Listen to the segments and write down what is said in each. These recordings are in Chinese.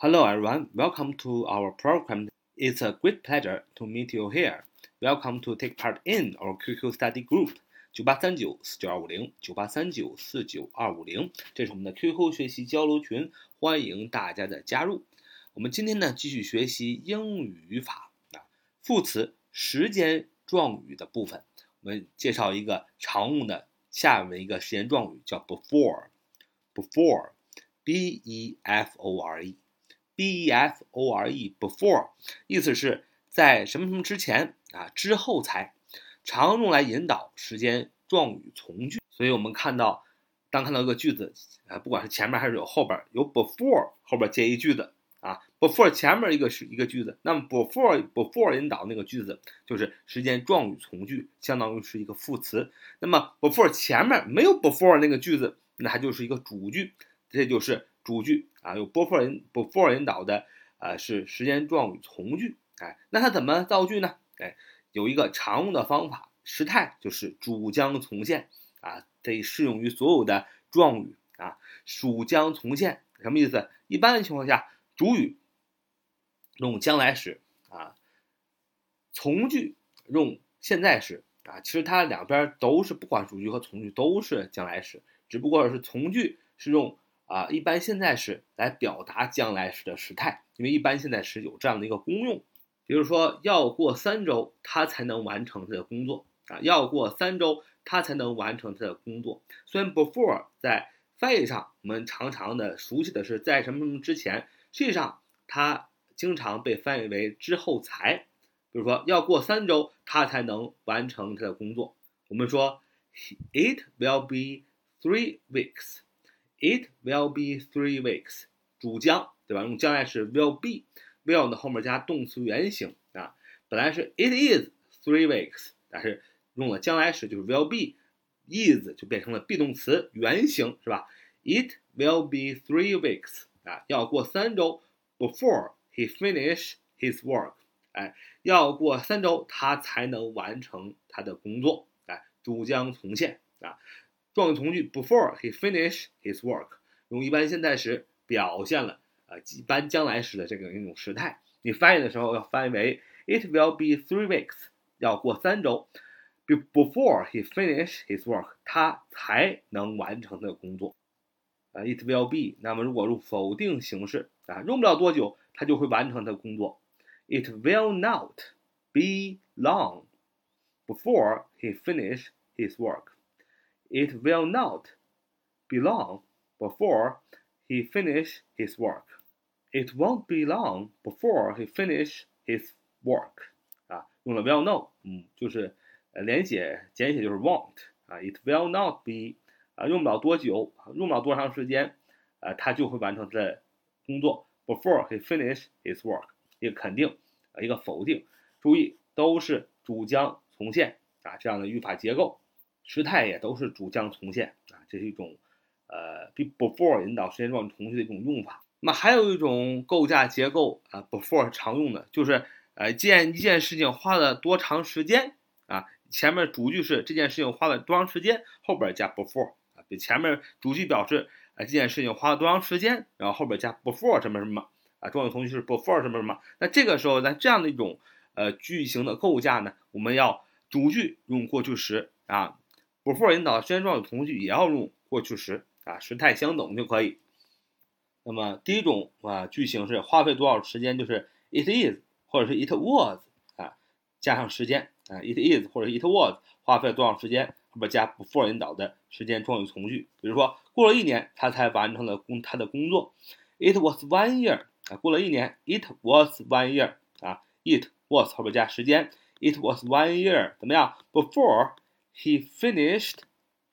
Hello everyone, welcome to our program. It's a great pleasure to meet you here. Welcome to take part in our QQ study group. 九八三九四九二五零九八三九四九二五零，这是我们的 QQ 学习交流群，欢迎大家的加入。我们今天呢继续学习英语语法啊，副词时间状语的部分。我们介绍一个常用的下面一个时间状语，叫 before，before，b e f o r e Before，before，意思是在什么什么之前啊，之后才。常用来引导时间状语从句，所以我们看到，当看到一个句子，啊，不管是前面还是有后边，有 before 后边接一句子啊，before 前面一个是一个句子，那么 before before 引导那个句子就是时间状语从句，相当于是一个副词。那么 before 前面没有 before 那个句子，那它就是一个主句，这就是主句啊，有 before 引 before 引导的，呃，是时间状语从句。哎，那它怎么造句呢？哎。有一个常用的方法，时态就是主将从现啊，这适用于所有的状语啊。属将从现什么意思？一般情况下，主语用将来时啊，从句用现在时啊。其实它两边都是，不管主句和从句都是将来时，只不过是从句是用啊一般现在时来表达将来时的时态，因为一般现在时有这样的一个功用。比如说，要过三周他才能完成他的工作啊！要过三周他才能完成他的工作。虽然 before 在翻译上我们常常的熟悉的是在什么什么之前，实际上它经常被翻译为之后才。比如说，要过三周他才能完成他的工作。我们说，it will be three weeks。It will be three weeks。主将对吧？用将来时 will be。will 呢后面加动词原形啊，本来是 it is three weeks，但是用了将来时就是 will be，is 就变成了 be 动词原形是吧？It will be three weeks 啊，要过三周 before he finish his work，哎，要过三周他才能完成他的工作，哎，主将从现啊，状语从句 before he finish his work，用一般现在时表现了。啊，一般将来时的这个一种时态，你翻译的时候要翻译为 It will be three weeks，要过三周，before he finish his work，他才能完成的工作。啊，It will be，那么如果用否定形式啊，用不了多久，他就会完成他的工作。It will not be long before he finish his work. It will not be long before he finish his work. It won't be long before he finish his work。啊，用了 will not，嗯，就是呃连写简写就是 won't。啊，it will not be，啊，用不了多久，用不了多长时间，啊，他就会完成他的工作。Before he finish his work，一个肯定，啊，一个否定。注意，都是主将从现啊，这样的语法结构，时态也都是主将从现啊，这是一种呃比 before 引导时间状语从句的一种用法。那么还有一种构架结构啊，before 常用的就是，呃，件一件事情花了多长时间啊？前面主句是这件事情花了多长时间，后边加 before 啊，比前面主句表示，啊，这件事情花了多长时间，然后后边加 before 什么什么啊，状语从句是 before 什么什么。那这个时候，在这样的一种呃句型的构架呢，我们要主句用过去时啊，before 引导时间状语从句也要用过去时啊，时态相等就可以。那么第一种啊句型是花费多少时间，就是 it is 或者是 it was 啊，加上时间啊，it is 或者 it was 花费多少时间，后边加 before 引导的时间状语从句。比如说过了一年，他才完成了工他的工作，it was one year 啊，过了一年，it was one year 啊，it was 后边加时间，it was one year 怎么样？before he finished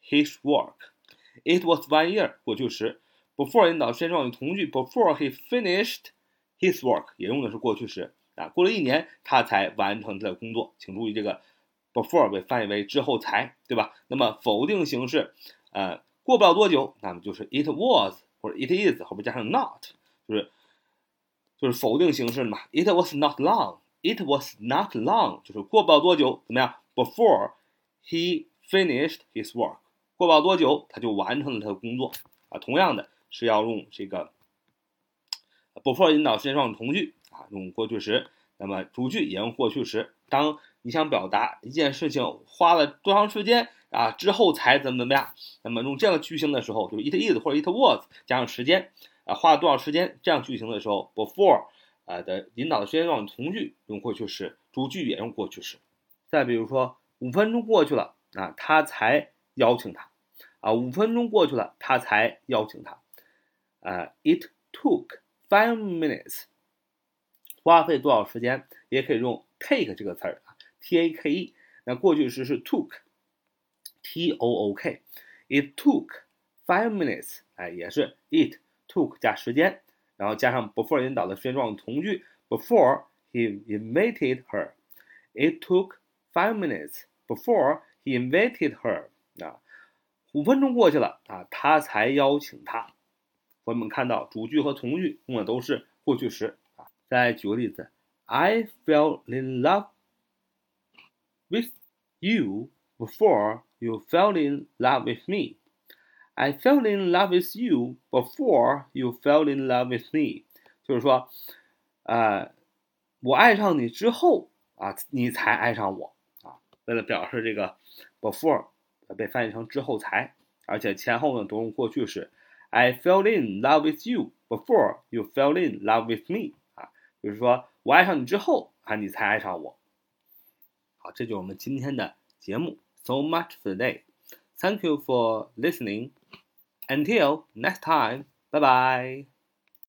his work，it was one year 过去时。before 引导时间状语从句，before he finished his work 也用的是过去时啊，过了一年他才完成他的工作，请注意这个 before 被翻译为之后才，对吧？那么否定形式，呃，过不了多久，那么就是 it was 或者 it is 后边加上 not，就是就是否定形式嘛，it was not long，it was not long 就是过不了多久，怎么样？before he finished his work 过不了多久他就完成了他的工作啊，同样的。是要用这个 before 引导时间状语从句啊，用过去时。那么主句也用过去时。当你想表达一件事情花了多长时间啊之后才怎么怎么样，那么用这样的句型的时候，就是 it is 或者 it was 加上时间啊，花了多少时间这样句型的时候，before 啊的引导的时间状语从句用过去时，主句也用过去时。再比如说，五分钟过去了啊，他才邀请他啊，五分钟过去了，他才邀请他啊，it took five minutes。花费多少时间？也可以用 take 这个词儿啊，t a k e。那过去时是 took，t o o k。It took five minutes，哎，也是 it took 加时间，然后加上 before 引导的时间状语从句，before he invited her。It took five minutes before he invited her。啊，五分钟过去了啊，他才邀请她。我们看到主句和从句用的都是过去时啊。再举个例子，I fell in love with you before you fell in love with me. I fell in love with you before you fell in love with me。就是说，呃，我爱上你之后啊，你才爱上我。为了表示这个 before 被翻译成之后才，而且前后呢都用过去式。I fell in love with you before you fell in love with me。啊就是说我爱上你之后啊，你才爱上我。好，这就是我们今天的节目。So much for today. Thank you for listening. Until next time. Bye bye.